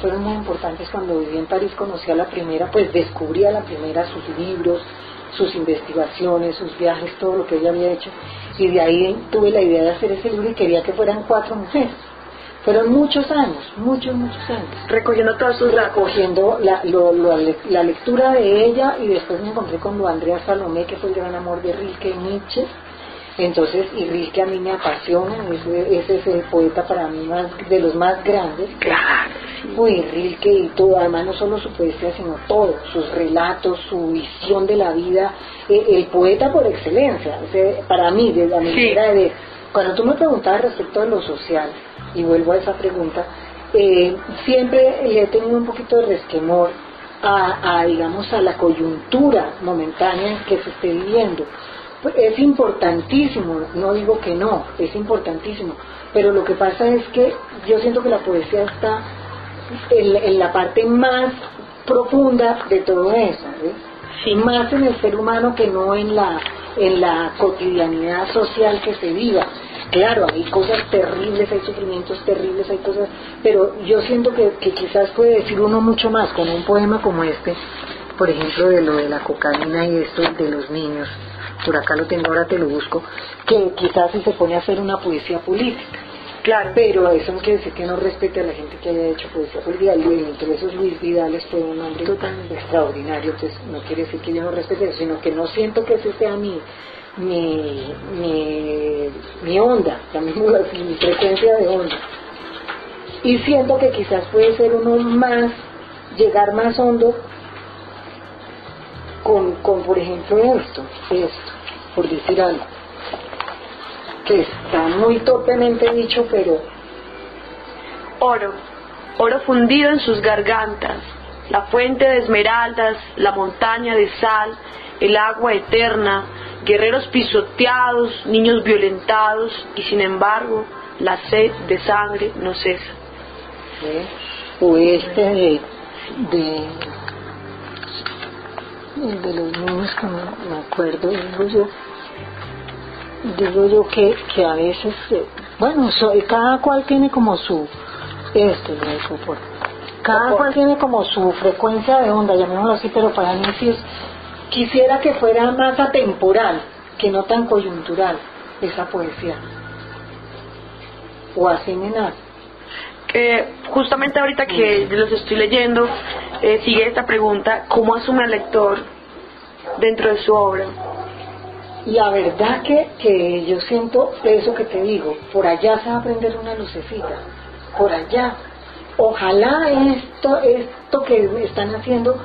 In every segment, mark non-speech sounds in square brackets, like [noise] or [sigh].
fueron muy importantes cuando viví en París, conocí a la primera, pues descubrí a la primera sus libros, sus investigaciones, sus viajes, todo lo que ella había hecho, y de ahí tuve la idea de hacer ese libro y quería que fueran cuatro mujeres. Fueron muchos años, muchos, muchos años. Recogiendo todos sus datos. Recogiendo la, la lectura de ella y después me encontré con Andrea Salomé, que fue el gran amor de Rilke Nietzsche. Entonces, y Rilke a mí me apasiona, ese, es el poeta para mí más, de los más grandes. Claro. Uy, Rilke y todo, además no solo su poesía, sino todo, sus relatos, su visión de la vida, eh, el poeta por excelencia, para mí, de la manera de... Cuando tú me preguntabas respecto a lo social, y vuelvo a esa pregunta, eh, siempre le he tenido un poquito de resquemor a, digamos, a la coyuntura momentánea que se esté viviendo. Pues, es importantísimo, no digo que no, es importantísimo, pero lo que pasa es que yo siento que la poesía está en, la parte más profunda de todo eso, ¿ves? más en el ser humano que no en la, en la cotidianidad social que se viva. Claro, hay cosas terribles, hay sufrimientos terribles, hay cosas, pero yo siento que, que quizás puede decir uno mucho más con un poema como este, por ejemplo, de lo de la cocaína y esto de los niños, por acá lo tengo, ahora te lo busco, que quizás si se pone a hacer una poesía política. Claro, pero eso no quiere decir que no respete a la gente que haya hecho poesía política. Entre esos Luis Vidales fue un hombre Totalmente. extraordinario, entonces no quiere decir que yo no respete eso, sino que no siento que ese sea mi, mi, mi, mi onda, mi frecuencia de onda. Y siento que quizás puede ser uno más, llegar más hondo con, con por ejemplo, esto, esto, por decir algo, que está muy torpemente dicho, pero... Oro, oro fundido en sus gargantas, la fuente de esmeraldas, la montaña de sal, el agua eterna, guerreros pisoteados, niños violentados y sin embargo la sed de sangre no cesa. O este de, de, de los niños que me acuerdo, digo yo, digo yo que, que a veces, eh, bueno, cada cual tiene como su, este, cada cual tiene como su frecuencia de onda, llamémoslo así, pero para mí sí es Quisiera que fuera más atemporal, que no tan coyuntural, esa poesía. O así nada. Eh, justamente ahorita que los estoy leyendo, eh, sigue esta pregunta, ¿cómo asume el lector dentro de su obra? La verdad que, que yo siento eso que te digo, por allá se va a aprender una lucecita, por allá. Ojalá esto, esto que están haciendo,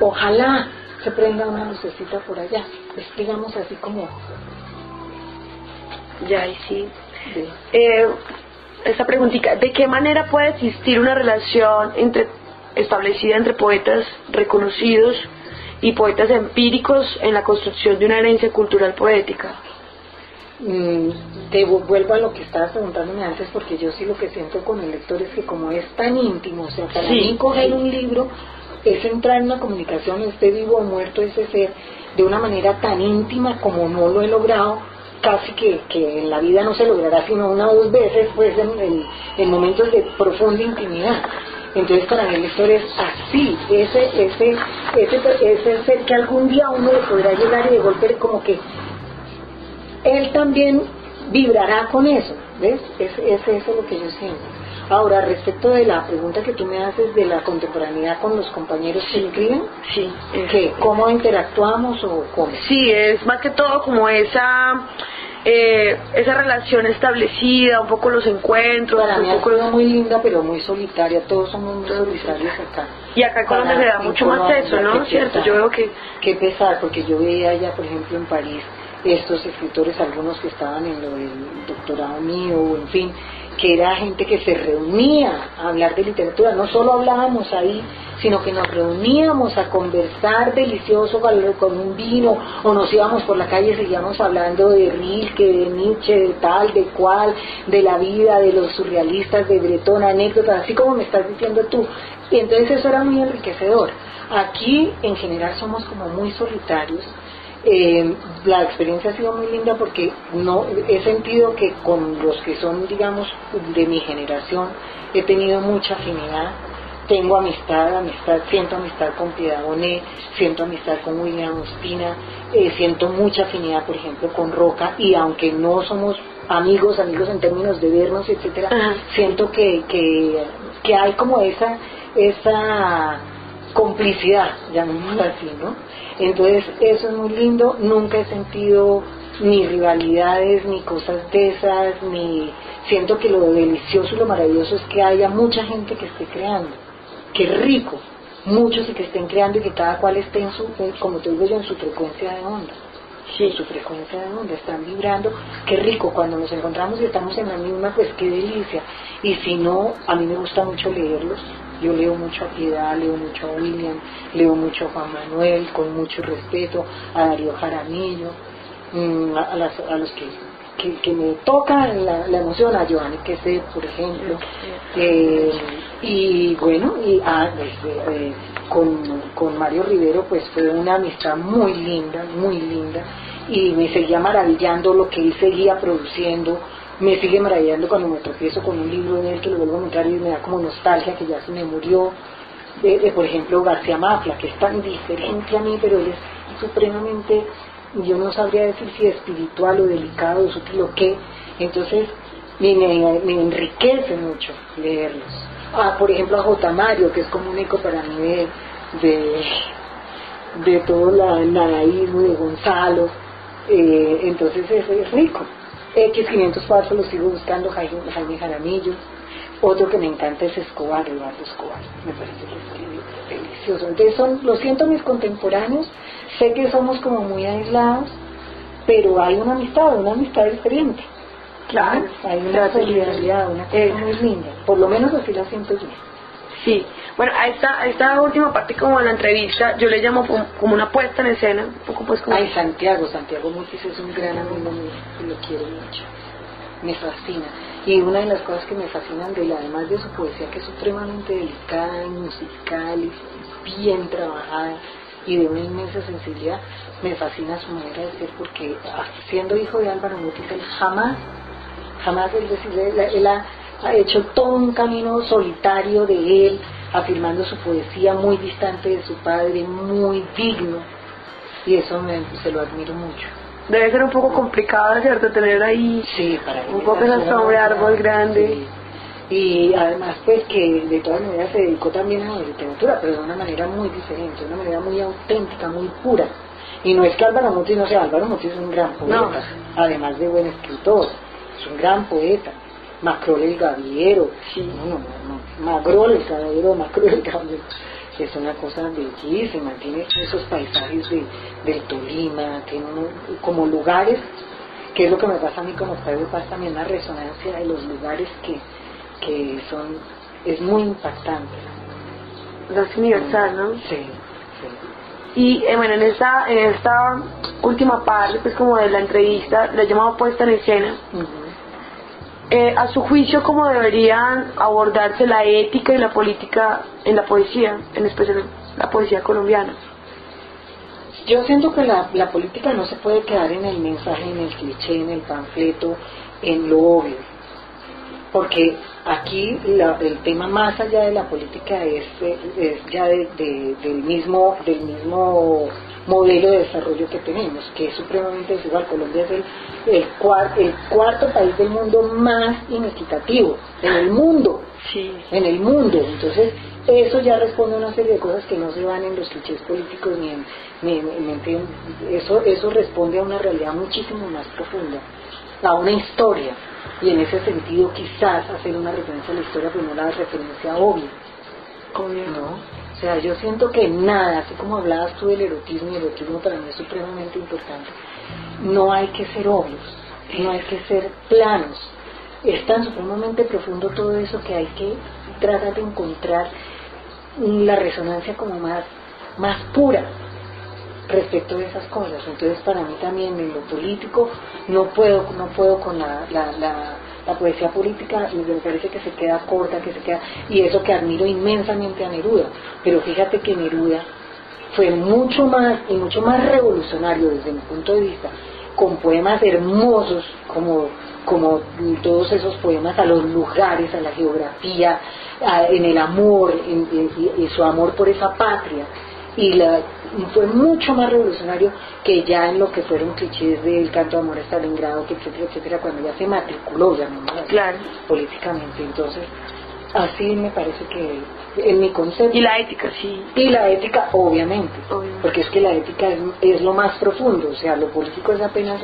ojalá se prenda una lucecita por allá. Es digamos así como... Ya, y sí. Eh, esta preguntita, ¿de qué manera puede existir una relación entre establecida entre poetas reconocidos y poetas empíricos en la construcción de una herencia cultural poética? Mm, te vuelvo a lo que estabas preguntándome antes porque yo sí lo que siento con el lector es que como es tan íntimo, o sea, para mí coger un libro es entrar en una comunicación, esté vivo o muerto ese ser, de una manera tan íntima como no lo he logrado, casi que, que en la vida no se logrará sino una o dos veces, pues en, en, momentos de profunda intimidad. Entonces para mí el lector es así, ese, ese, ese, ese ser que algún día uno le podrá llegar y de golpe como que él también vibrará con eso, ¿ves? Es, es eso lo que yo siento. Ahora, respecto de la pregunta que tú me haces de la contemporaneidad con los compañeros que escriben, sí, ¿cómo interactuamos o cómo? Sí, es más que todo como esa eh, esa relación establecida, un poco los encuentros. Para mí un poco... muy linda, pero muy solitaria. Todos somos muy solitarios acá. Y acá en Colombia se da mucho más eso, ¿no? Cierto, yo veo que... Qué pesar, porque yo veía allá, por ejemplo, en París, estos escritores, algunos que estaban en lo del doctorado mío, en fin, que era gente que se reunía a hablar de literatura, no solo hablábamos ahí, sino que nos reuníamos a conversar delicioso con un vino, o nos íbamos por la calle y seguíamos hablando de Rilke, de Nietzsche, de tal, de cual, de la vida, de los surrealistas, de Breton, anécdotas, así como me estás diciendo tú. Y entonces eso era muy enriquecedor. Aquí en general somos como muy solitarios, eh, la experiencia ha sido muy linda porque no he sentido que con los que son, digamos, de mi generación, he tenido mucha afinidad, tengo amistad, amistad, siento amistad con Piedad Bonet, siento amistad con William Ospina, eh, siento mucha afinidad, por ejemplo, con Roca, y aunque no somos amigos, amigos en términos de vernos, etcétera, siento que, que, que hay como esa, esa complicidad, llamémoslo así, ¿no? Entonces, eso es muy lindo, nunca he sentido ni rivalidades, ni cosas de esas, ni siento que lo delicioso y lo maravilloso es que haya mucha gente que esté creando, que rico, muchos y que estén creando y que cada cual esté en su, como te digo yo, en su frecuencia de onda. Sí. su frecuencia de onda, están vibrando, qué rico, cuando nos encontramos y estamos en la misma, pues qué delicia. Y si no, a mí me gusta mucho leerlos, yo leo mucho a Piedad, leo mucho a William, leo mucho a Juan Manuel, con mucho respeto, a Darío Jaramillo, mm, a, los que, que, me tocan la, emoción, a Giovanni sé por ejemplo, eh, y bueno, y ah, este, eh, con, con Mario Rivero pues fue una amistad muy linda, muy linda, y me seguía maravillando lo que él seguía produciendo, me sigue maravillando cuando me tropiezo con un libro de él que lo vuelvo a encontrar y me da como nostalgia que ya se me murió. De, por ejemplo, García Mafla, que es tan diferente a mí, pero él es supremamente, yo no sabría decir si espiritual o delicado o sutil o qué. Entonces, me, me, enriquece mucho leerlos. Ah, por ejemplo, a J. Mario, que es como un eco para mí de, de, todo el nadaísmo de Gonzalo. Eh, entonces, eso es rico. X504 lo sigo buscando, Jaime, Jaime Jaramillo. Otro que me encanta es Escobar, Eduardo Escobar. Me parece que delicioso. Entonces son, lo siento mis contemporáneos, sé que somos como muy aislados, pero hay una amistad, una amistad diferente. Claro. Hay una solidaridad, una cosa muy linda. Por lo menos así la siento yo. Sí, bueno, a esta, esta última parte como de la entrevista, yo le llamo como una puesta en escena, un poco pues como... Ay, Santiago, Santiago Mutis es un gran amigo mío, y lo quiero mucho, me fascina. Y una de las cosas que me fascinan de él, además de su poesía, que es supremamente delicada y musical y bien trabajada, y de una inmensa sensibilidad, me fascina su manera de ser, porque ah, siendo hijo de Álvaro Mutis, él jamás, jamás, es decir, él ha ha hecho todo un camino solitario de él, afirmando su poesía muy distante de su padre, muy digno, y eso me, se lo admiro mucho. Debe ser un poco complicado, ¿cierto? Tener ahí sí, para un poco esa sombra árbol grande. Y además, pues que de todas maneras se dedicó también a la literatura, pero de una manera muy diferente, de una manera muy auténtica, muy pura. Y no es que Álvaro Mutis no sea, Álvaro Mutis es un gran poeta, además de buen escritor, es un gran poeta Macrol el Gaviero, sí. no, no, no, Macrol el Gaviero, Macrol el Gaviero, es una cosa bellísima, tiene esos paisajes de, del Tolima, tiene como lugares, que es lo que me pasa a mí como padre pasa también la resonancia de los lugares que, que son, es muy impactante. Es universal, ¿no? Sí, sí. Y eh, bueno, en esta, en esta última parte, pues como de la entrevista, la llamado puesta en escena. Eh, a su juicio, ¿cómo deberían abordarse la ética y la política en la poesía, en especial la poesía colombiana? Yo siento que la, la política no se puede quedar en el mensaje, en el cliché, en el panfleto, en lo obvio. Porque aquí el tema más allá de la política es, ya del mismo del mismo modelo de desarrollo que tenemos, que es supremamente desigual. Colombia es el, el, el cuarto país del mundo más inequitativo, en el mundo, sí. en el mundo. Entonces, eso ya responde a una serie de cosas que no se van en los clichés políticos ni en, ni eso, eso responde a una realidad muchísimo más profunda, a una historia. Y en ese sentido quizás hacer una referencia a la historia, pero no la referencia obvia. ¿No? O sea, yo siento que nada, así como hablabas tú del erotismo, y el erotismo para mí es supremamente importante, no hay que ser obvios, no hay que ser planos. Es tan supremamente profundo todo eso que hay que tratar de encontrar la resonancia como más, más pura respecto de esas cosas. Entonces para mí también en lo político no puedo, no puedo con la, la la poesía política me parece que se queda corta, que se queda, y eso que admiro inmensamente a Neruda, pero fíjate que Neruda fue mucho más y mucho más revolucionario desde mi punto de vista, con poemas hermosos como como todos esos poemas, a los lugares, a la geografía, en el amor, en, su amor por esa patria. Y la, fue mucho más revolucionario que ya en lo que fueron clichés del canto de amor a Stalingrado, etcétera, etcétera, cuando ya se matriculó, ya claro. políticamente. Entonces, así me parece que en mi concepto. Y la ética, sí. Y la ética, obviamente, porque es que la ética es, lo más profundo, o sea, lo político es apenas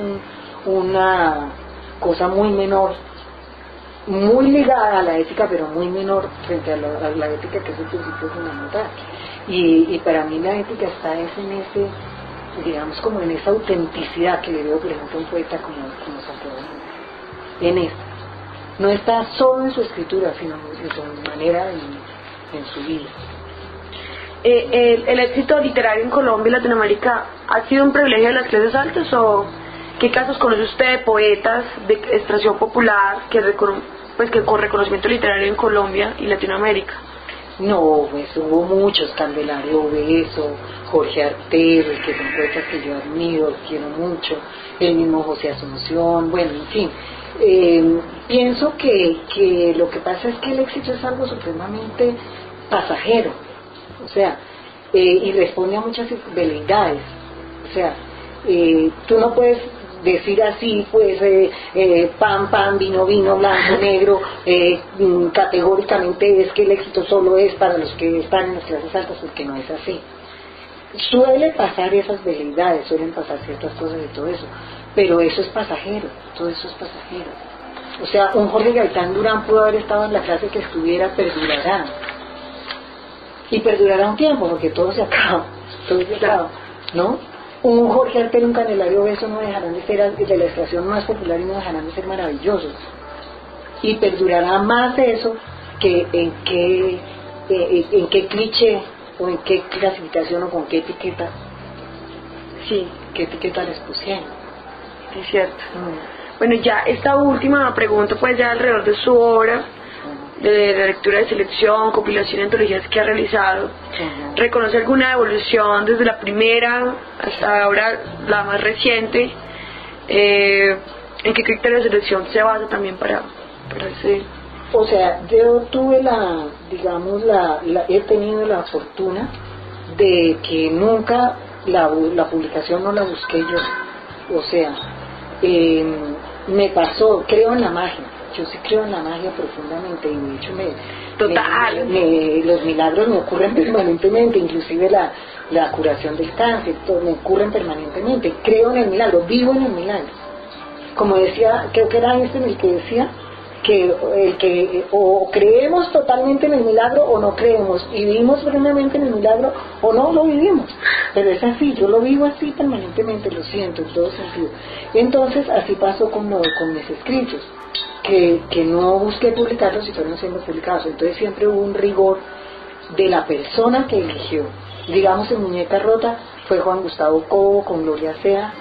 una cosa muy menor, muy ligada a la ética, pero muy menor frente a la, ética que es el principio fundamental. Y, y para mí la ética está es en ese, digamos, como en esa autenticidad que le veo, por ejemplo, a un poeta como, como Santo En eso. No está solo en su escritura, sino en su manera en su vida. Eh, el, éxito literario en Colombia y Latinoamérica ha sido un privilegio de las clases altas o qué casos conoce usted de poetas de extracción popular que, pues, que con reconocimiento literario en Colombia y Latinoamérica? No, pues hubo muchos, Candelario Beso, Jorge Artero, que son poetas que yo admiro, quiero mucho, el mismo José Asunción, bueno, en fin. Eh, pienso que, que lo que pasa es que el éxito es algo supremamente pasajero, o sea, eh, y responde a muchas veleidades, o sea, eh, tú no puedes decir así, pues, eh, eh, pan, pan, vino, vino, blanco, negro, eh, mm, categóricamente es que el éxito solo es para los que están en las clases altas, porque no es así. Suele pasar esas veleidades, suelen pasar ciertas cosas y todo eso, pero eso es pasajero, todo eso es pasajero. O sea, un Jorge Gaitán Durán pudo haber estado en la clase que estuviera, perdurará. Y perdurará un tiempo, porque todo se acaba, todo se acaba, ¿no? Un Jorge Alper, un Canelario Beso no dejarán de ser de la estación más popular y no dejarán de ser maravillosos. Y perdurará más eso que en qué, eh, en qué cliché o en qué clasificación o con qué etiqueta. Sí. ¿Qué etiqueta les pusieron? Es cierto. Mm. Bueno, ya esta última pregunta, pues ya alrededor de su obra de la lectura de selección, compilación de antologías que ha realizado, ¿reconoce alguna evolución desde la primera hasta ahora la más reciente? Eh, ¿En qué criterio de selección se basa también para, para ese? O sea, yo tuve la, digamos, la, he tenido la fortuna de que nunca la, la publicación no la busqué yo. O sea, eh, me pasó, creo en la magia yo sí creo en la magia profundamente y de hecho me, Total. los milagros me ocurren [laughs] permanentemente, inclusive la, la curación del cáncer, todo, me ocurren permanentemente. Creo en el milagro, vivo en el milagro. Como decía, creo que era este en el que decía que el que o creemos totalmente en el milagro o no creemos y vivimos plenamente en el milagro o no lo vivimos pero es así yo lo vivo así permanentemente lo siento en todo sentido entonces así pasó con, con mis escritos que, que no busqué publicarlos y fueron siendo publicados. Entonces siempre hubo un rigor de la persona que eligió. Digamos, en Muñeca Rota fue Juan Gustavo Cobo con Gloria Sea,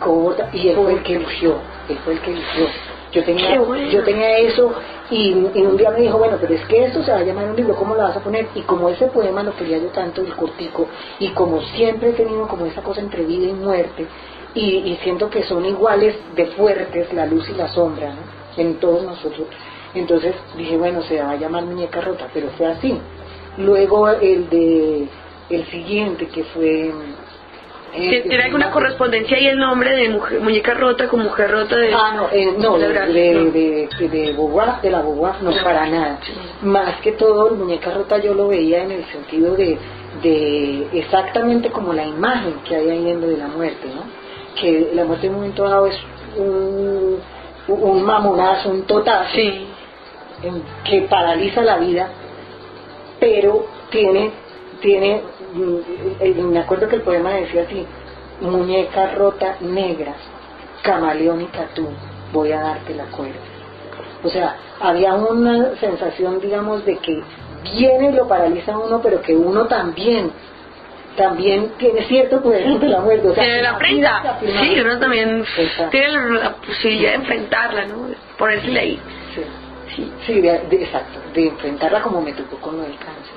Cobo, y él fue el que eligió, él fue el que eligió. Yo tenía, yo tenía eso y, un día me dijo, bueno, pero es que esto se va a llamar un libro, ¿cómo lo vas a poner? Y como ese poema lo quería yo tanto, el cortico, y como siempre he tenido como esa cosa entre vida y muerte, y, y siento que son iguales de fuertes la luz y la sombra, ¿no? En todos nosotros. Entonces dije, bueno, se va a llamar muñeca rota, pero fue así. Luego el de el siguiente que fue eh, ¿Tiene alguna correspondencia ahí el nombre de muñeca rota con mujer rota de Ah, no, eh, no, de, de, de, de, de la Beauvoir, no, para nada. Más que todo, muñeca rota yo lo veía en el sentido de, de exactamente como la imagen que hay ahí de la muerte, ¿no? Que la muerte en un momento dado es un un mamonazo, un total, que paraliza la vida, pero tiene, tiene, mm, me acuerdo que el poema decía así, muñeca rota negra, camaleónica tú, voy a darte la cuerda. O sea, había una sensación, digamos, de que viene y lo paraliza uno, pero que uno también también tiene cierto poder de la muerte. O sea, tiene la prenda, sí, uno también tiene la, posibilidad de enfrentarla, ¿no? Ponerse ahí. Sí, sí, de, exacto, de enfrentarla como me tocó con lo del cáncer.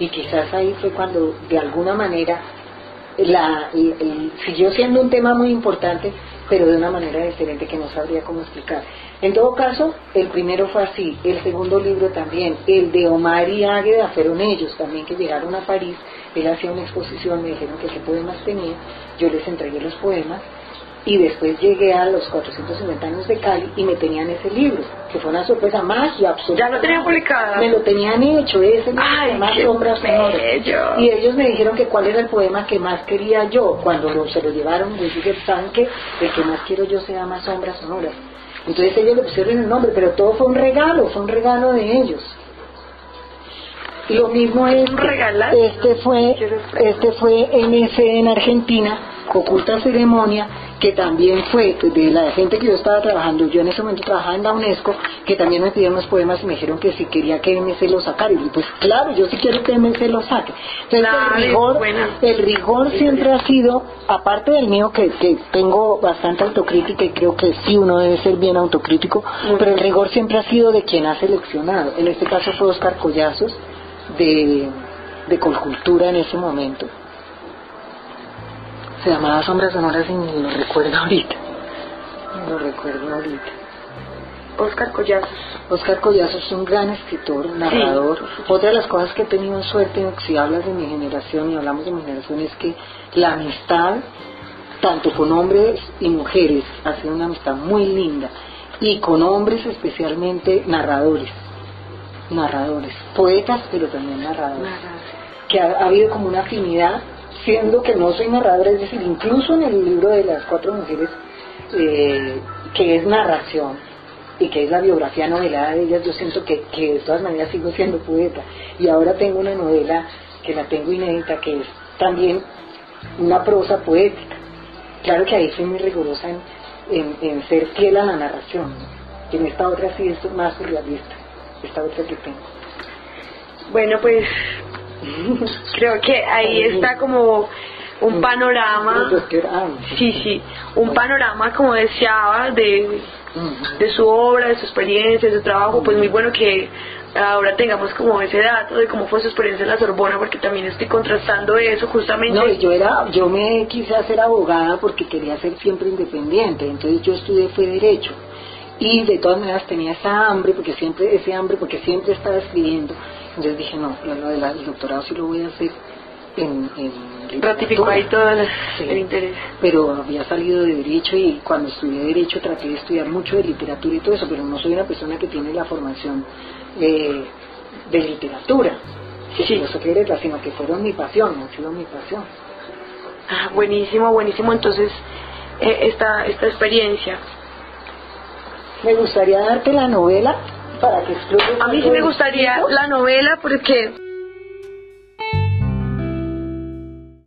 Y quizás ahí fue cuando, de alguna manera, la, siguió siendo un tema muy importante, pero de una manera diferente que no sabría cómo explicar. En todo caso, el primero fue así, el segundo libro también, el de Omar y Águeda fueron ellos también que llegaron a París, él hacía una exposición, me dijeron que qué poemas tenía, yo les entregué los poemas y después llegué a los 450 años de Cali y me tenían ese libro, que fue una sorpresa más y absoluta. ¿Ya lo tenían publicado? Me lo tenían hecho, ese libro más sombras sonoras. Y ellos me dijeron que cuál era el poema que más quería yo. Cuando se lo llevaron, me dije, ¿saben que El que más quiero yo se llama Sombras Sonoras. Entonces ellos le pusieron el nombre, pero todo fue un regalo, fue un regalo de ellos. Lo mismo es, este fue, este fue MS en Argentina, Oculta Ceremonia, que también fue de la gente que yo estaba trabajando, yo en ese momento trabajaba en la UNESCO, que también me pidieron unos poemas y me dijeron que si quería que MC lo sacara. Y pues claro, yo sí quiero que MC lo saque. Entonces el rigor, el rigor siempre ha sido, aparte del mío que, que tengo bastante autocrítica y creo que sí uno debe ser bien autocrítico, pero el rigor siempre ha sido de quien ha seleccionado. En este caso fue Oscar Collazos de, de Colcultura en ese momento se llamaba Sombras Sonoras y ni lo recuerdo [laughs] ahorita. Lo recuerdo ahorita. Oscar Collazos. Oscar Collazos es un gran escritor, narrador. Otra de las cosas que he tenido suerte, si hablas de mi generación y hablamos de mi generación, es que la amistad, tanto con hombres y mujeres, ha sido una amistad muy linda. Y con hombres especialmente narradores. Narradores. Poetas, pero también narradores. Que ha habido como una afinidad siendo que no soy narradora, es decir, incluso en el libro de las cuatro mujeres, eh, que es narración y que es la biografía novelada de ellas, yo siento que, que de todas maneras sigo siendo poeta. Y ahora tengo una novela que la tengo inédita, que es también una prosa poética. Claro que ahí soy muy rigurosa en, en, ser fiel a la narración. En esta otra sí es más surrealista, esta otra que tengo. Bueno, pues [laughs] Creo que ahí está como un panorama, sí, sí, un panorama como deseaba de, de su obra, de su experiencia, de su trabajo, pues muy bueno que ahora tengamos como ese dato de cómo fue su experiencia en la Sorbona, porque también estoy contrastando eso justamente. No, yo era, yo me quise hacer abogada porque quería ser siempre independiente, entonces yo estudié fue derecho y de todas maneras tenía esa hambre, porque siempre, ese hambre, porque siempre estaba escribiendo entonces dije, no, lo del doctorado sí lo voy a hacer en, en Ratificó ahí todo el, interés. Pero había salido de Derecho y cuando estudié Derecho traté de estudiar mucho de literatura y todo eso, pero no soy una persona que tiene la formación eh, de literatura, sí. filosofía sino que fueron mi pasión, ha sido mi pasión. Ah, buenísimo, buenísimo. Entonces, eh, esta, esta experiencia. Me gustaría darte la novela para que A mí sí me gustaría la novela porque